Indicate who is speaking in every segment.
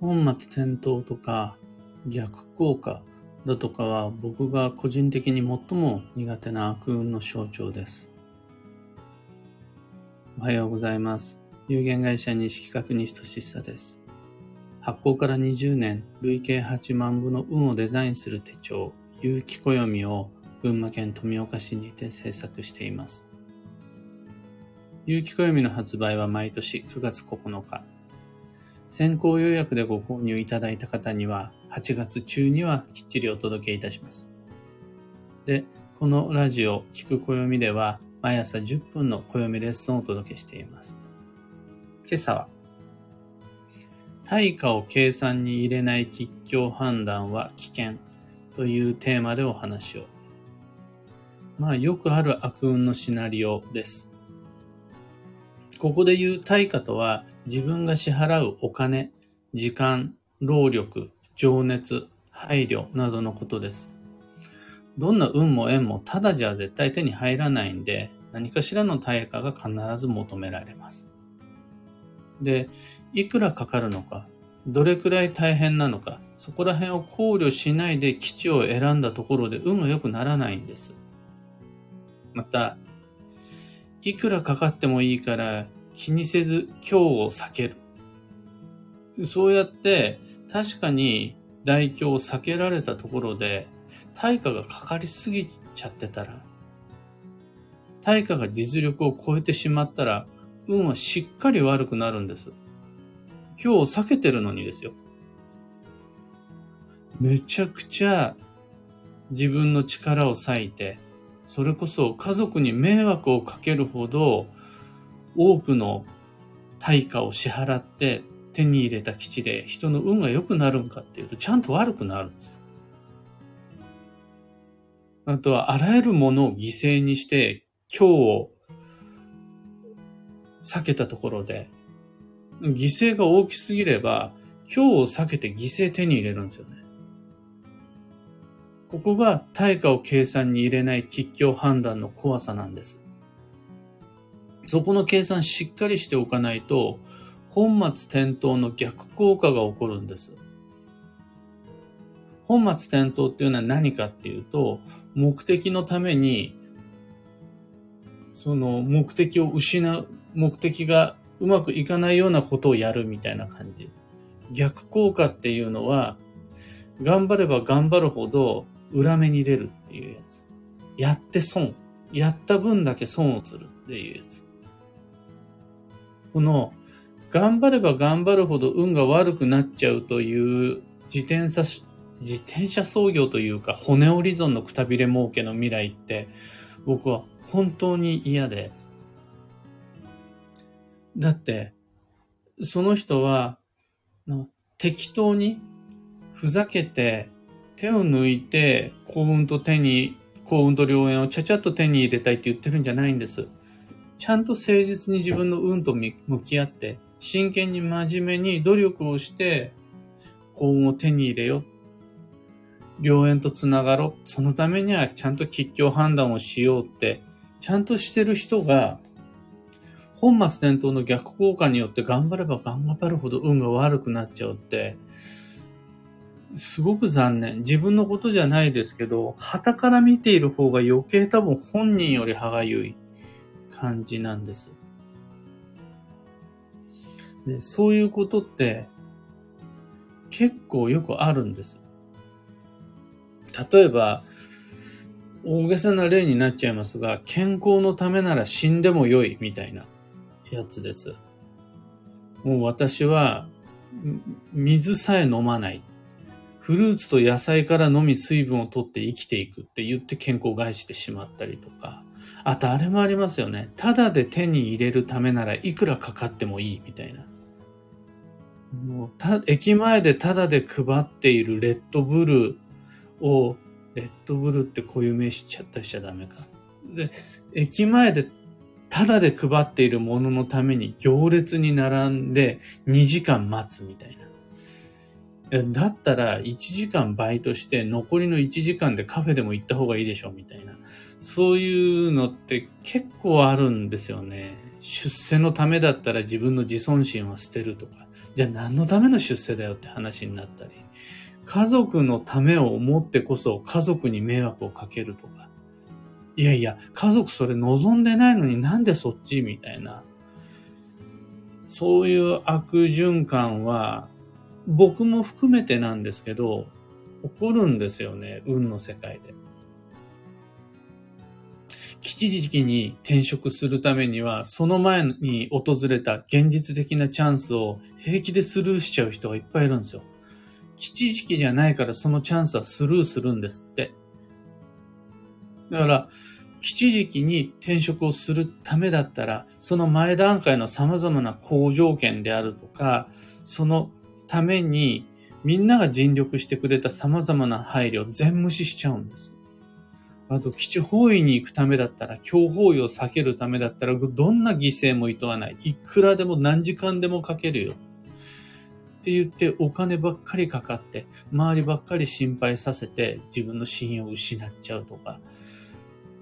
Speaker 1: 本末転倒とか逆効果だとかは僕が個人的に最も苦手な悪運の象徴です。おはようございます。有限会社西企画西俊久です。発行から20年、累計8万部の運をデザインする手帳、有機暦を群馬県富岡市にて制作しています。有機暦の発売は毎年9月9日。先行予約でご購入いただいた方には、8月中にはきっちりお届けいたします。で、このラジオ、聞く暦では、毎朝10分の暦レッスンをお届けしています。今朝は、対価を計算に入れない吉凶判断は危険というテーマでお話を。まあ、よくある悪運のシナリオです。ここで言う対価とは、自分が支払うお金、時間、労力、情熱、配慮などのことです。どんな運も縁もただじゃ絶対手に入らないんで、何かしらの対価が必ず求められます。で、いくらかかるのか、どれくらい大変なのか、そこら辺を考慮しないで基地を選んだところで運が良くならないんです。また、いくらかかってもいいから気にせず今日を避ける。そうやって確かに代表を避けられたところで対価がかかりすぎちゃってたら、対価が実力を超えてしまったら、運はしっかり悪くなるんです。今日避けてるのにですよ。めちゃくちゃ自分の力を割いて、それこそ家族に迷惑をかけるほど多くの対価を支払って手に入れた基地で人の運が良くなるんかっていうとちゃんと悪くなるんですよ。あとはあらゆるものを犠牲にして今日を避けたところで犠牲が大きすぎれば今日を避けて犠牲手に入れるんですよね。ここが対価を計算に入れない吉凶判断の怖さなんです。そこの計算しっかりしておかないと、本末転倒の逆効果が起こるんです。本末転倒っていうのは何かっていうと、目的のために、その目的を失う、目的がうまくいかないようなことをやるみたいな感じ。逆効果っていうのは、頑張れば頑張るほど裏目に出るっていうやつ。やって損。やった分だけ損をするっていうやつ。この、頑張れば頑張るほど運が悪くなっちゃうという自転車、自転車操業というか骨折り損のくたびれ儲けの未来って僕は本当に嫌で。だって、その人は、適当にふざけて手を抜いて幸運と手に、幸運と良縁をちゃちゃっと手に入れたいって言ってるんじゃないんです。ちゃんと誠実に自分の運と向き合って、真剣に真面目に努力をして、幸運を手に入れよ。良縁とつながろう。そのためにはちゃんと吉祥判断をしようって、ちゃんとしてる人が、本末転倒の逆効果によって頑張れば頑張るほど運が悪くなっちゃうって、すごく残念。自分のことじゃないですけど、旗から見ている方が余計多分本人より歯がゆい感じなんです。でそういうことって結構よくあるんです。例えば、大げさな例になっちゃいますが、健康のためなら死んでもよいみたいなやつです。もう私は水さえ飲まない。フルーツと野菜からのみ水分を取って生きていくって言って健康を害してしまったりとか、あとあれもありますよね。ただで手に入れるためならいくらかかってもいいみたいな。もうた駅前でただで配っているレッドブルを、レッドブルってこういう名詞ちゃったりしちゃダメか。で、駅前でただで配っているもののために行列に並んで2時間待つみたいな。だったら1時間バイトして残りの1時間でカフェでも行った方がいいでしょみたいな。そういうのって結構あるんですよね。出世のためだったら自分の自尊心は捨てるとか、じゃあ何のための出世だよって話になったり、家族のためを思ってこそ家族に迷惑をかけるとか、いやいや、家族それ望んでないのになんでそっち？みたいな。そういう悪循環は、僕も含めてなんですけど、起こるんですよね、運の世界で。吉時期に転職するためには、その前に訪れた現実的なチャンスを平気でスルーしちゃう人がいっぱいいるんですよ。吉時期じゃないからそのチャンスはスルーするんですって。だから、吉時期に転職をするためだったら、その前段階の様々な好条件であるとか、そのためにみんなが尽力してくれた様々な配慮を全無視しちゃうんです。あと、基地方位に行くためだったら、強方位を避けるためだったら、どんな犠牲も厭わない。いくらでも何時間でもかけるよ。って言ってお金ばっかりかかって、周りばっかり心配させて自分の信用を失っちゃうとか、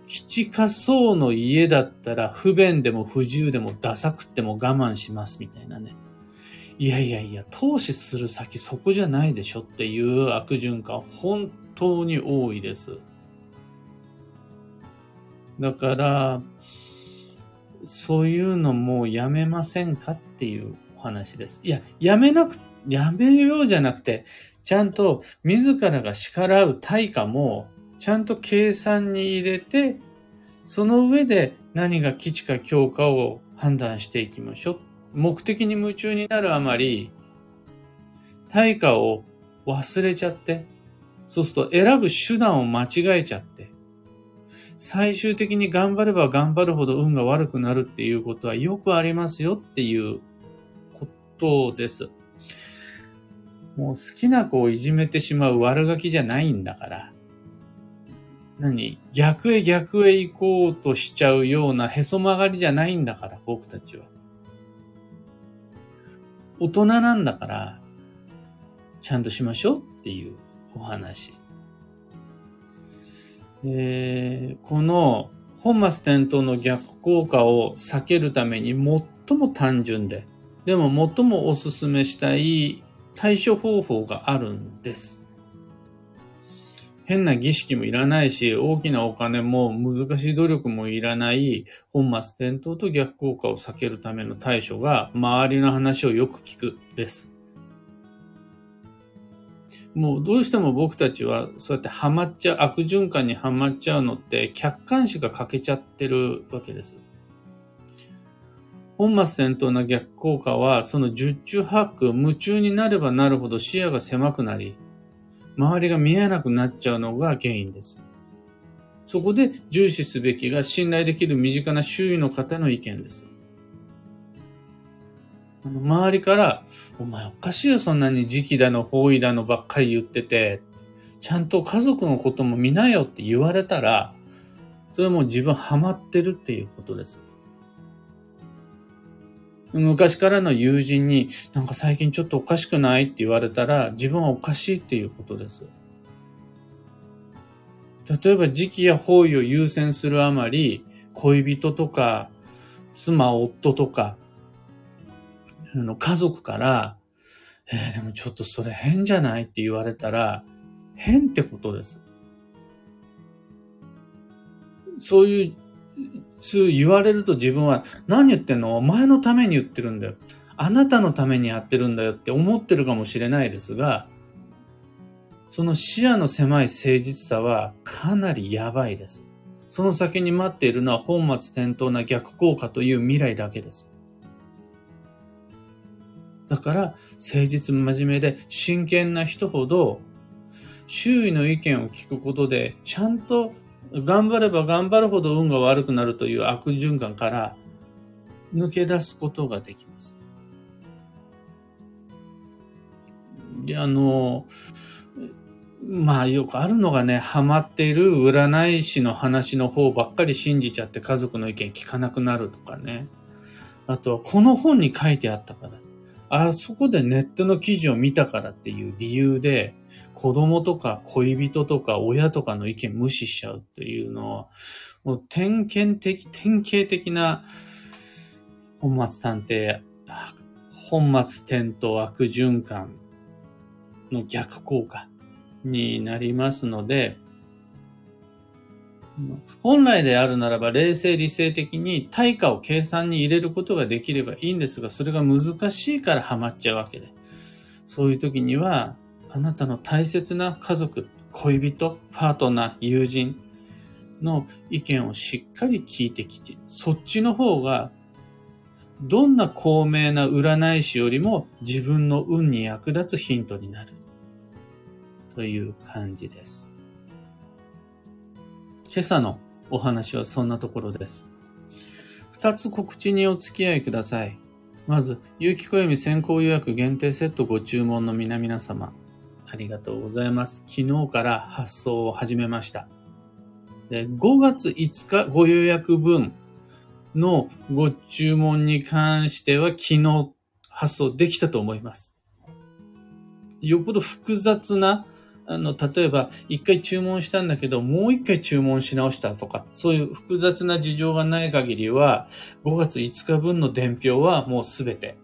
Speaker 1: 基地仮想の家だったら不便でも不自由でもダサくっても我慢しますみたいなね。いやいやいや、投資する先そこじゃないでしょっていう悪循環本当に多いです。だから、そういうのもうやめませんかっていうお話です。いや、やめなく、やめようじゃなくて、ちゃんと自らが叱らう対価も、ちゃんと計算に入れて、その上で何が基地か強化を判断していきましょう。目的に夢中になるあまり、対価を忘れちゃって、そうすると選ぶ手段を間違えちゃって、最終的に頑張れば頑張るほど運が悪くなるっていうことはよくありますよっていうことです。もう好きな子をいじめてしまう悪ガキじゃないんだから。何？逆へ逆へ行こうとしちゃうようなへそ曲がりじゃないんだから、僕たちは。大人なんだから、ちゃんとしましょうっていうお話。で、この本末転倒の逆効果を避けるために最も単純で、でも最もおすすめしたい対処方法があるんです。変な儀式もいらないし、大きなお金も難しい努力もいらない本末転倒と逆効果を避けるための対処が周りの話をよく聞くです。もうどうしても僕たちはそうやってハマっちゃう、悪循環にはまっちゃうのって客観視が欠けちゃってるわけです。本末転倒な逆効果はその十中八九夢中になればなるほど視野が狭くなり、周りが見えなくなっちゃうのが原因です。そこで重視すべきが信頼できる身近な周囲の方の意見です。あの周りから、お前おかしいよ、そんなに時期だの、方位だのばっかり言ってて、ちゃんと家族のことも見なよって言われたら、それも自分ハマってるっていうことです。昔からの友人に、なんか最近ちょっとおかしくないって言われたら、自分はおかしいっていうことです。例えば時期や方位を優先するあまり、恋人とか、妻、夫とか、の家族から、えー、でもちょっとそれ変じゃないって言われたら、変ってことです。そういうそう言われると自分は何言ってんの？お前のために言ってるんだよ。あなたのためにやってるんだよって思ってるかもしれないですが、その視野の狭い誠実さはかなりやばいです。その先に待っているのは本末転倒な逆効果という未来だけです。だから、誠実真面目で真剣な人ほど、周囲の意見を聞くことで、ちゃんと頑張れば頑張るほど運が悪くなるという悪循環から抜け出すことができます。で、あの、まあよくあるのがね、ハマっている占い師の話の方ばっかり信じちゃって家族の意見聞かなくなるとかね。あとはこの本に書いてあったから。あそこでネットの記事を見たからっていう理由で、子供とか恋人とか親とかの意見無視しちゃうっていうのは、もう典型的、典型的な本末探偵、本末転倒悪循環の逆効果になりますので、本来であるならば冷静理性的に対価を計算に入れることができればいいんですが、それが難しいからハマっちゃうわけで。そういう時には、あなたの大切な家族、恋人、パートナー、友人の意見をしっかり聞いてきて、そっちの方が、どんな高名な占い師よりも自分の運に役立つヒントになる。という感じです。今朝のお話はそんなところです。二つ告知にお付き合いください。まず、有機暦先行予約限定セットご注文の皆々様、ありがとうございます。昨日から発送を始めました。で5月5日ご予約分のご注文に関しては昨日発送できたと思います。よっぽど複雑なあの、例えば、一回注文したんだけど、もう一回注文し直したとか、そういう複雑な事情がない限りは、5月5日分の伝票はもうすべて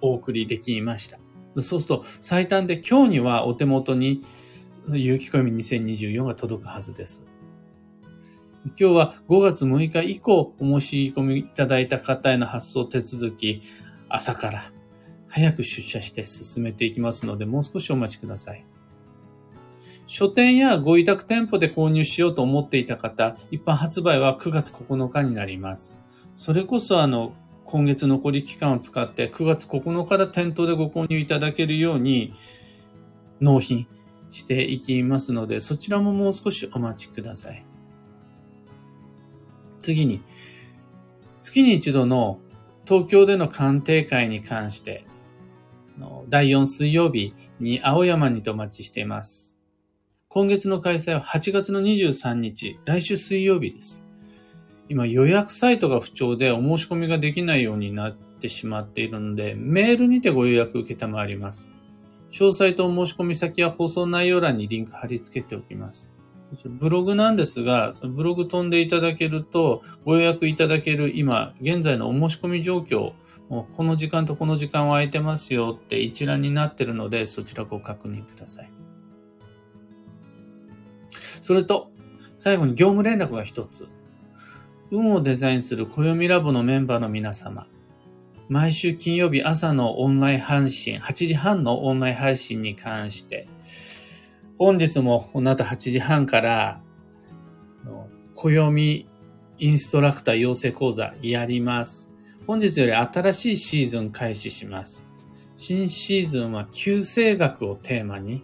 Speaker 1: お送りできました。そうすると、最短で今日にはお手元に、有機暦2024が届くはずです。今日は5月6日以降お申し込みいただいた方への発送手続き、朝から早く出社して進めていきますので、もう少しお待ちください。書店やご委託店舗で購入しようと思っていた方、一般発売は9月9日になります。それこそあの、今月残り期間を使って9月9日から店頭でご購入いただけるように納品していきますので、そちらももう少しお待ちください。次に、月に一度の東京での鑑定会に関して、第4水曜日に青山にてお待ちしています。今月の開催は8月の23日、来週水曜日です。今予約サイトが不調でお申し込みができないようになってしまっているので、メールにてご予約受けたまわります。詳細とお申し込み先は放送内容欄にリンク貼り付けておきます。ブログなんですが、そのブログ飛んでいただけると、ご予約いただける今、現在のお申し込み状況、もうこの時間とこの時間は空いてますよって一覧になっているので、そちらご確認ください。それと、最後に業務連絡が一つ。運をデザインする暦ラボのメンバーの皆様。毎週金曜日朝のオンライン配信、8時半のオンライン配信に関して、本日もこの後8時半から、暦インストラクター養成講座やります。本日より新しいシーズン開始します。新シーズンは九星学をテーマに、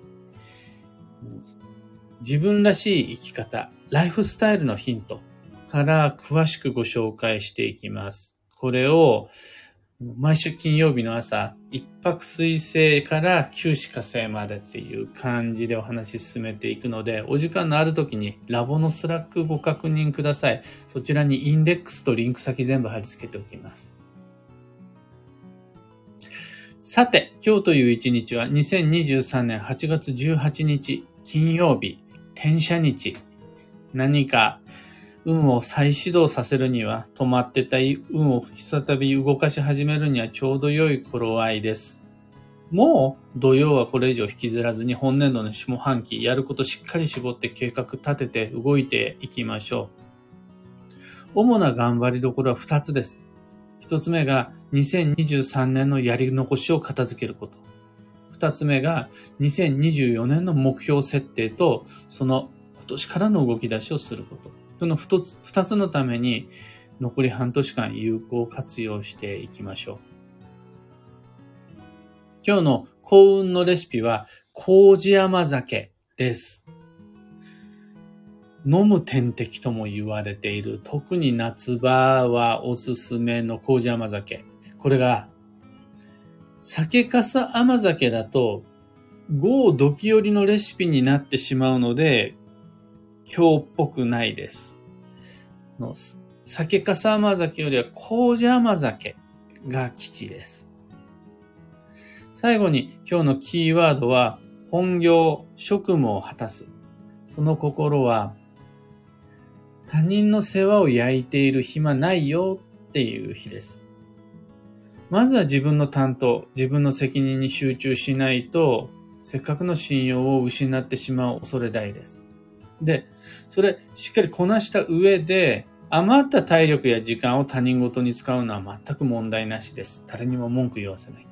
Speaker 1: 自分らしい生き方、ライフスタイルのヒントから詳しくご紹介していきます。これを毎週金曜日の朝、一白水星から九死火星までっていう感じでお話し進めていくので、お時間のある時にラボのスラックご確認ください。そちらにインデックスとリンク先全部貼り付けておきます。さて、今日という一日は2023年8月18日金曜日、転写日。何か運を再始動させるには、止まってた運を再び動かし始めるにはちょうど良い頃合いです。もう土曜はこれ以上引きずらずに本年度の下半期やることしっかり絞って計画立てて動いていきましょう。主な頑張りどころは2つです。1つ目が2023年のやり残しを片付けること。二つ目が、2024年の目標設定と、その今年からの動き出しをすること。その二つ、二つのために、残り半年間有効活用していきましょう。今日の幸運のレシピは、麹甘酒です。飲む点滴とも言われている、特に夏場はおすすめの麹甘酒。これが酒粕甘酒だと、豪時寄りのレシピになってしまうので、今日っぽくないです。の酒粕甘酒よりは麹甘酒が基地です。最後に今日のキーワードは、本業、職務を果たす。その心は、他人の世話を焼いている暇ないよっていう日です。まずは自分の担当、自分の責任に集中しないと、せっかくの信用を失ってしまう恐れ大です。で、それしっかりこなした上で、余った体力や時間を他人事に使うのは全く問題なしです。誰にも文句言わせない。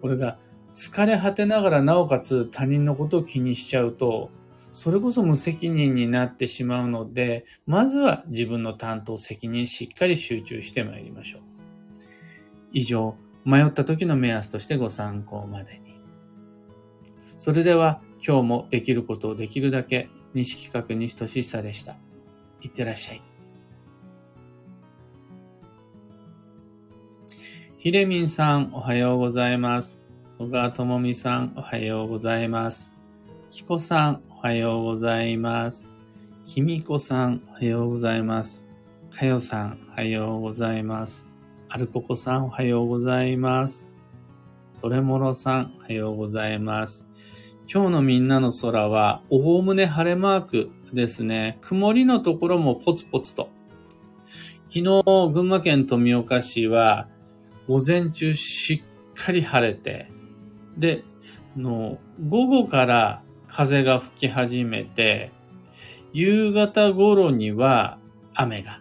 Speaker 1: これが疲れ果てながらなおかつ他人のことを気にしちゃうと、それこそ無責任になってしまうので、まずは自分の担当責任しっかり集中してまいりましょう。以上、迷った時の目安としてご参考までに。それでは今日もできることをできるだけ西企画西俊久でした。いってらっしゃい。ひれみんさん、おはようございます。小川ともみさん、おはようございます。きこさん、おはようございます。きみこさん、おはようございます。かよさん、おはようございます。アルココさん、おはようございます。トレモロさん、おはようございます。今日のみんなの空は、おおむね晴れマークですね。曇りのところもポツポツと。昨日、群馬県富岡市は、午前中しっかり晴れて、で、の午後から風が吹き始めて、夕方頃には雨が。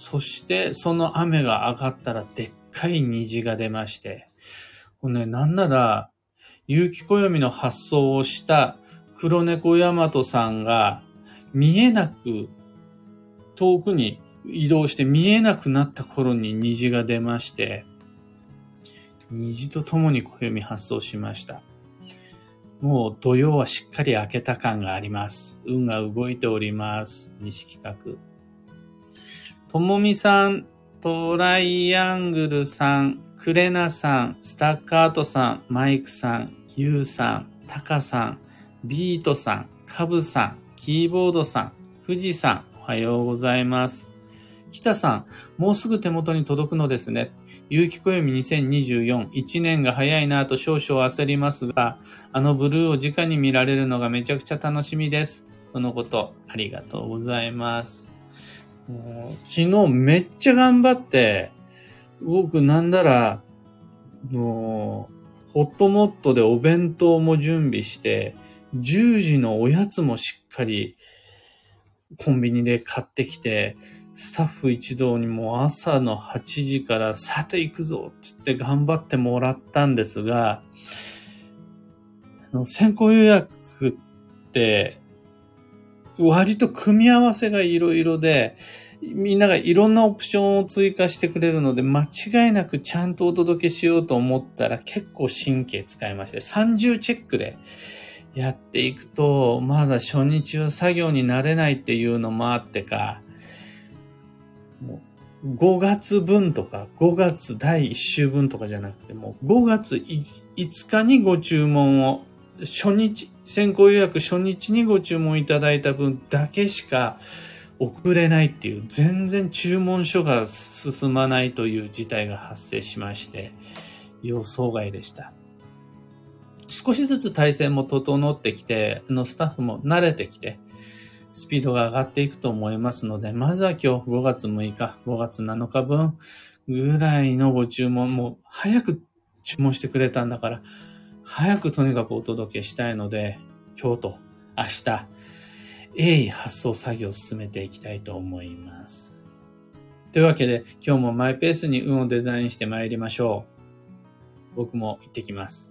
Speaker 1: そしてその雨が上がったらでっかい虹が出まして、これね、なんなら結城暦の発想をした黒猫大和さんが見えなく、遠くに移動して見えなくなった頃に虹が出まして、虹とともに暦発送しました。もう土曜はしっかり明けた感があります。運が動いております。西企画。ともみさん、トライアングルさん、クレナさん、スタッカートさん、マイクさん、ユウさん、タカさん、ビートさん、カブさん、キーボードさん、富士さん、おはようございます。北さん、もうすぐ手元に届くのですね。有機暦2024、1年が早いなぁと少々焦りますが、あのブルーを直に見られるのがめちゃくちゃ楽しみです。そのこと、ありがとうございます。昨日めっちゃ頑張って、僕なんだら、もう、ホットモットでお弁当も準備して、10時のおやつもしっかりコンビニで買ってきて、スタッフ一同にも朝の8時からさて行くぞって言って頑張ってもらったんですが、先行予約って割と組み合わせがいろいろで、みんながいろんなオプションを追加してくれるので、間違いなくちゃんとお届けしようと思ったら結構神経使いまして、30チェックでやっていくと、まだ初日は作業になれないっていうのもあってか、5月分とか、5月第1週分とかじゃなくて、もう5月5日にご注文を、初日、先行予約初日にご注文いただいた分だけしか、送れないっていう、全然注文書が進まないという事態が発生しまして、予想外でした。少しずつ体制も整ってきて、のスタッフも慣れてきて、スピードが上がっていくと思いますので、まずは今日5月6日、5月7日分ぐらいのご注文も早く注文してくれたんだから、早くとにかくお届けしたいので、今日と明日、鋭意発送作業を進めていきたいと思います。というわけで今日もマイペースに運をデザインして参りましょう。僕も行ってきます。